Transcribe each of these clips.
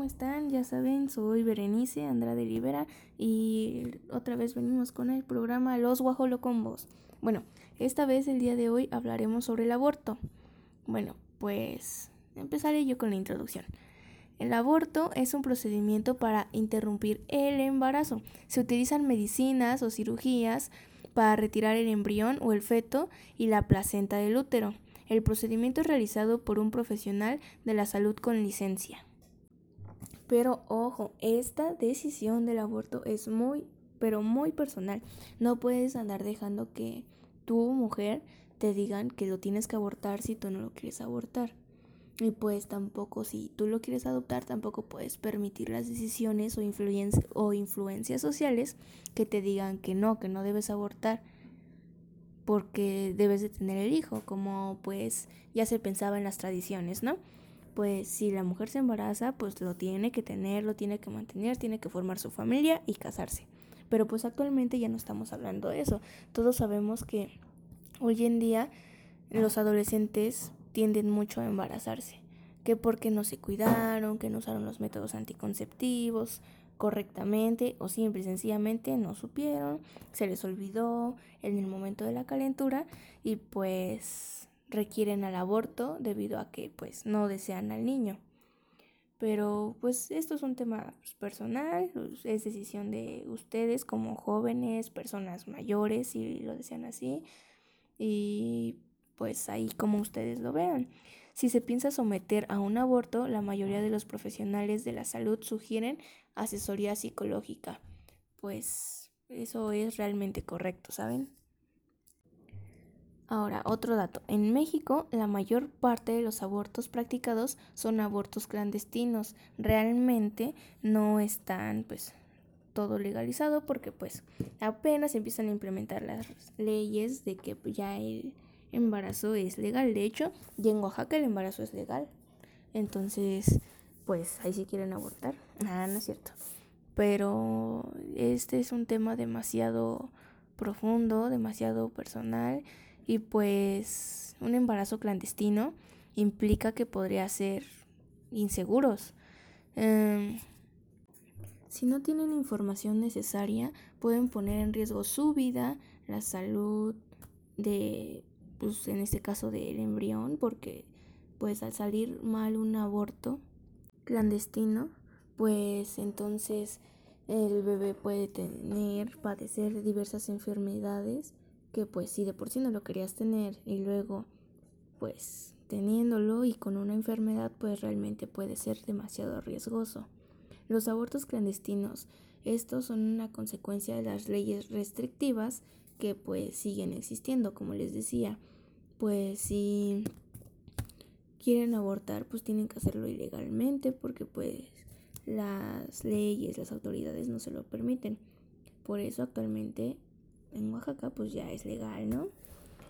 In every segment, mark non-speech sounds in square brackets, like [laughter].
¿cómo están? Ya saben, soy Berenice Andrade Rivera y otra vez venimos con el programa Los Guajolocombos. Bueno, esta vez el día de hoy hablaremos sobre el aborto. Bueno, pues empezaré yo con la introducción. El aborto es un procedimiento para interrumpir el embarazo. Se utilizan medicinas o cirugías para retirar el embrión o el feto y la placenta del útero. El procedimiento es realizado por un profesional de la salud con licencia. Pero ojo, esta decisión del aborto es muy, pero muy personal. No puedes andar dejando que tu mujer te digan que lo tienes que abortar si tú no lo quieres abortar. Y pues tampoco, si tú lo quieres adoptar, tampoco puedes permitir las decisiones o, o influencias sociales que te digan que no, que no debes abortar porque debes de tener el hijo, como pues ya se pensaba en las tradiciones, ¿no? Pues si la mujer se embaraza, pues lo tiene que tener, lo tiene que mantener, tiene que formar su familia y casarse. Pero pues actualmente ya no estamos hablando de eso. Todos sabemos que hoy en día los adolescentes tienden mucho a embarazarse, que porque no se cuidaron, que no usaron los métodos anticonceptivos, correctamente o simple y sencillamente no supieron, se les olvidó en el momento de la calentura y pues requieren al aborto debido a que pues no desean al niño. Pero pues esto es un tema pues, personal, pues, es decisión de ustedes como jóvenes, personas mayores si lo desean así y pues ahí como ustedes lo vean. Si se piensa someter a un aborto, la mayoría de los profesionales de la salud sugieren asesoría psicológica. Pues eso es realmente correcto, ¿saben? Ahora, otro dato. En México, la mayor parte de los abortos practicados son abortos clandestinos. Realmente no están, pues, todo legalizado porque, pues, apenas empiezan a implementar las leyes de que ya el embarazo es legal. De hecho, y en Oaxaca el embarazo es legal. Entonces, pues ahí sí quieren abortar. Ah, no es cierto. Pero este es un tema demasiado profundo, demasiado personal y pues un embarazo clandestino implica que podría ser inseguros. Em, si no tienen información necesaria, pueden poner en riesgo su vida, la salud de pues en este caso del embrión, porque pues al salir mal un aborto clandestino, pues entonces el bebé puede tener, padecer diversas enfermedades que pues si de por sí no lo querías tener y luego pues teniéndolo y con una enfermedad pues realmente puede ser demasiado riesgoso. Los abortos clandestinos, estos son una consecuencia de las leyes restrictivas que pues siguen existiendo, como les decía pues si quieren abortar, pues tienen que hacerlo ilegalmente porque pues las leyes, las autoridades no se lo permiten. Por eso actualmente en Oaxaca pues ya es legal, ¿no?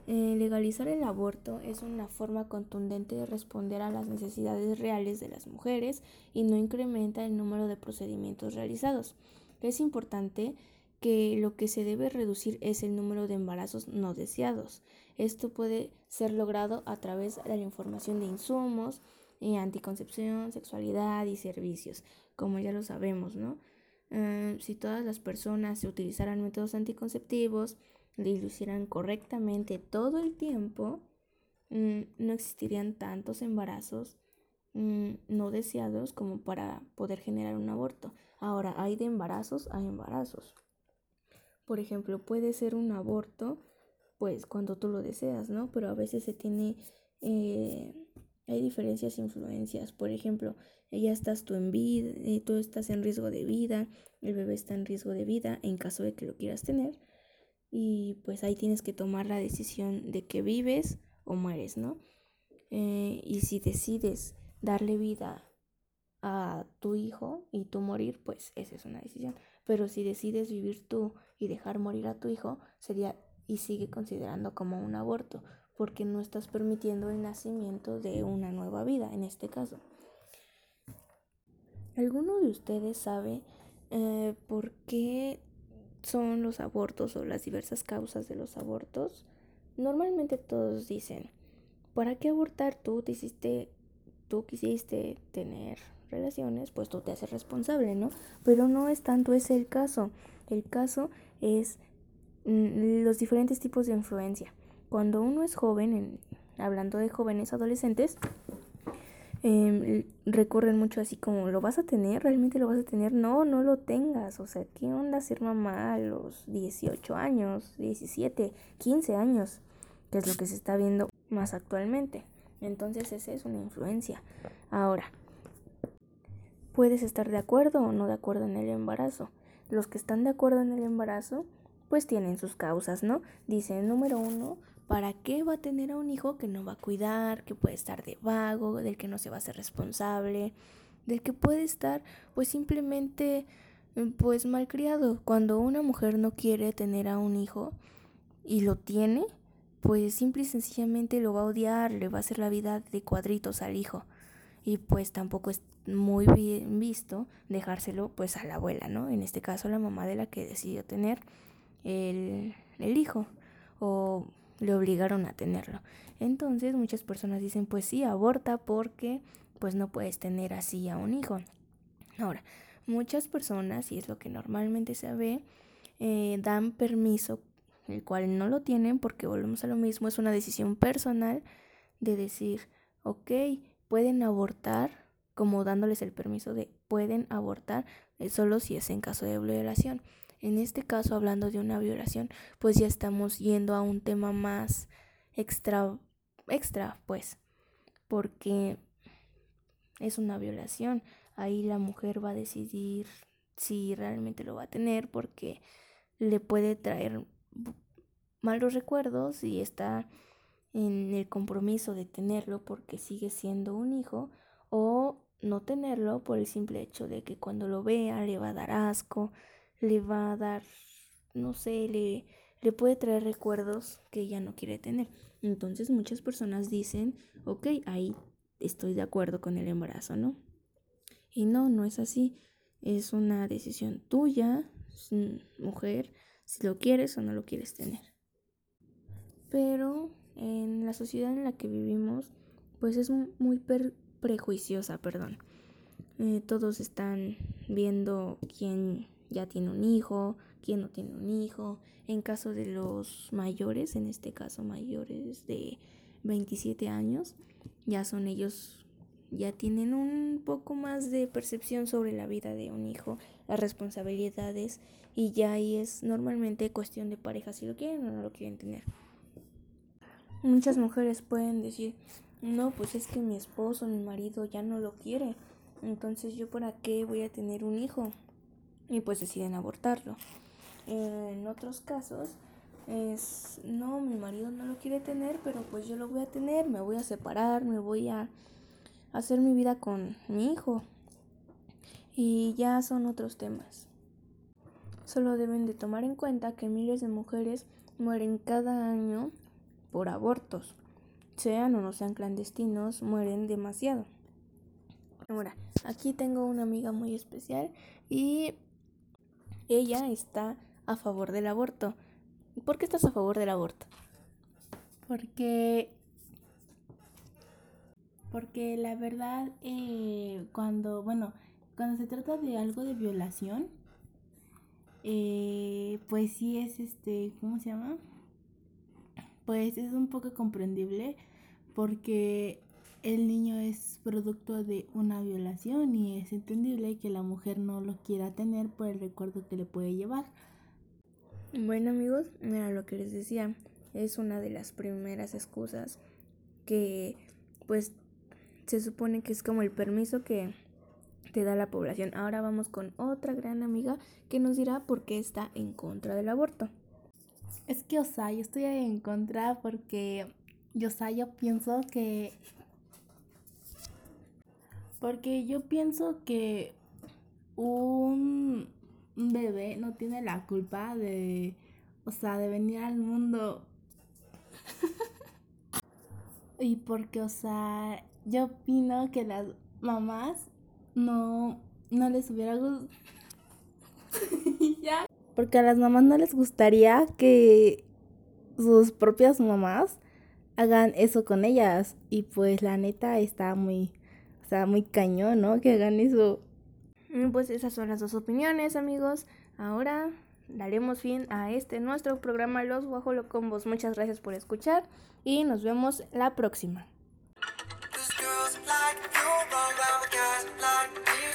Eh, legalizar el aborto es una forma contundente de responder a las necesidades reales de las mujeres y no incrementa el número de procedimientos realizados. Es importante que lo que se debe reducir es el número de embarazos no deseados. Esto puede ser logrado a través de la información de insumos, y anticoncepción, sexualidad y servicios, como ya lo sabemos, ¿no? Eh, si todas las personas utilizaran métodos anticonceptivos y lo hicieran correctamente todo el tiempo, mm, no existirían tantos embarazos mm, no deseados como para poder generar un aborto. Ahora, hay de embarazos a embarazos. Por ejemplo, puede ser un aborto, pues cuando tú lo deseas, ¿no? Pero a veces se tiene, eh, hay diferencias, influencias. Por ejemplo, ya estás tú en vida, eh, tú estás en riesgo de vida, el bebé está en riesgo de vida en caso de que lo quieras tener. Y pues ahí tienes que tomar la decisión de que vives o mueres, ¿no? Eh, y si decides darle vida a tu hijo y tú morir, pues esa es una decisión. Pero si decides vivir tú y dejar morir a tu hijo, sería y sigue considerando como un aborto, porque no estás permitiendo el nacimiento de una nueva vida, en este caso. ¿Alguno de ustedes sabe eh, por qué son los abortos o las diversas causas de los abortos? Normalmente todos dicen, ¿para qué abortar tú? Te hiciste, tú quisiste tener relaciones, pues tú te haces responsable, ¿no? Pero no es tanto ese el caso. El caso es mm, los diferentes tipos de influencia. Cuando uno es joven, hablando de jóvenes adolescentes, eh, recorren mucho así como, ¿lo vas a tener? ¿Realmente lo vas a tener? No, no lo tengas. O sea, ¿qué onda ser mamá a los 18 años, 17, 15 años? Que es lo que se está viendo más actualmente. Entonces esa es una influencia. Ahora, puedes estar de acuerdo o no de acuerdo en el embarazo. Los que están de acuerdo en el embarazo, pues tienen sus causas, ¿no? Dicen, número uno, ¿Para qué va a tener a un hijo que no va a cuidar, que puede estar de vago, del que no se va a ser responsable, del que puede estar pues simplemente pues malcriado? Cuando una mujer no quiere tener a un hijo y lo tiene, pues simple y sencillamente lo va a odiar, le va a hacer la vida de cuadritos al hijo. Y pues tampoco es muy bien visto dejárselo pues a la abuela, ¿no? En este caso la mamá de la que decidió tener el, el hijo. O le obligaron a tenerlo. Entonces muchas personas dicen, pues sí, aborta porque pues no puedes tener así a un hijo. Ahora, muchas personas, y es lo que normalmente se ve, eh, dan permiso, el cual no lo tienen porque volvemos a lo mismo, es una decisión personal de decir, ok, pueden abortar, como dándoles el permiso de pueden abortar, eh, solo si es en caso de violación. En este caso, hablando de una violación, pues ya estamos yendo a un tema más extra, extra, pues, porque es una violación. Ahí la mujer va a decidir si realmente lo va a tener porque le puede traer malos recuerdos y está en el compromiso de tenerlo porque sigue siendo un hijo o no tenerlo por el simple hecho de que cuando lo vea le va a dar asco, le va a dar, no sé, le, le puede traer recuerdos que ella no quiere tener. Entonces muchas personas dicen, ok, ahí estoy de acuerdo con el embarazo, ¿no? Y no, no es así. Es una decisión tuya, mujer, si lo quieres o no lo quieres tener. Pero en la sociedad en la que vivimos, pues es muy prejuiciosa, perdón. Eh, todos están viendo quién ya tiene un hijo, quién no tiene un hijo. En caso de los mayores, en este caso mayores de 27 años, ya son ellos, ya tienen un poco más de percepción sobre la vida de un hijo, las responsabilidades y ya ahí es normalmente cuestión de pareja si lo quieren o no lo quieren tener. Muchas mujeres pueden decir, no, pues es que mi esposo, mi marido ya no lo quiere, entonces yo para qué voy a tener un hijo y pues deciden abortarlo. En otros casos es, no, mi marido no lo quiere tener, pero pues yo lo voy a tener, me voy a separar, me voy a hacer mi vida con mi hijo. Y ya son otros temas. Solo deben de tomar en cuenta que miles de mujeres mueren cada año por abortos. Sean o no sean clandestinos, mueren demasiado. Ahora, aquí tengo una amiga muy especial y ella está a favor del aborto. ¿Por qué estás a favor del aborto? Porque porque la verdad eh, cuando bueno cuando se trata de algo de violación eh, pues sí es este cómo se llama pues es un poco comprendible porque el niño es producto de una violación y es entendible que la mujer no lo quiera tener por el recuerdo que le puede llevar. Bueno amigos, mira lo que les decía, es una de las primeras excusas que pues se supone que es como el permiso que te da la población. Ahora vamos con otra gran amiga que nos dirá por qué está en contra del aborto. Es que, o sea, yo estoy en contra porque, yo, o sea, yo pienso que porque yo pienso que un bebé no tiene la culpa de, o sea, de venir al mundo. [laughs] y porque, o sea, yo opino que las mamás no, no les hubiera gustado. [laughs] Porque a las mamás no les gustaría que sus propias mamás hagan eso con ellas. Y pues la neta está muy está muy cañón, ¿no? Que hagan eso. Mm, pues esas son las dos opiniones, amigos. Ahora daremos fin a este nuestro programa Los Guajolocombos. Muchas gracias por escuchar y nos vemos la próxima. like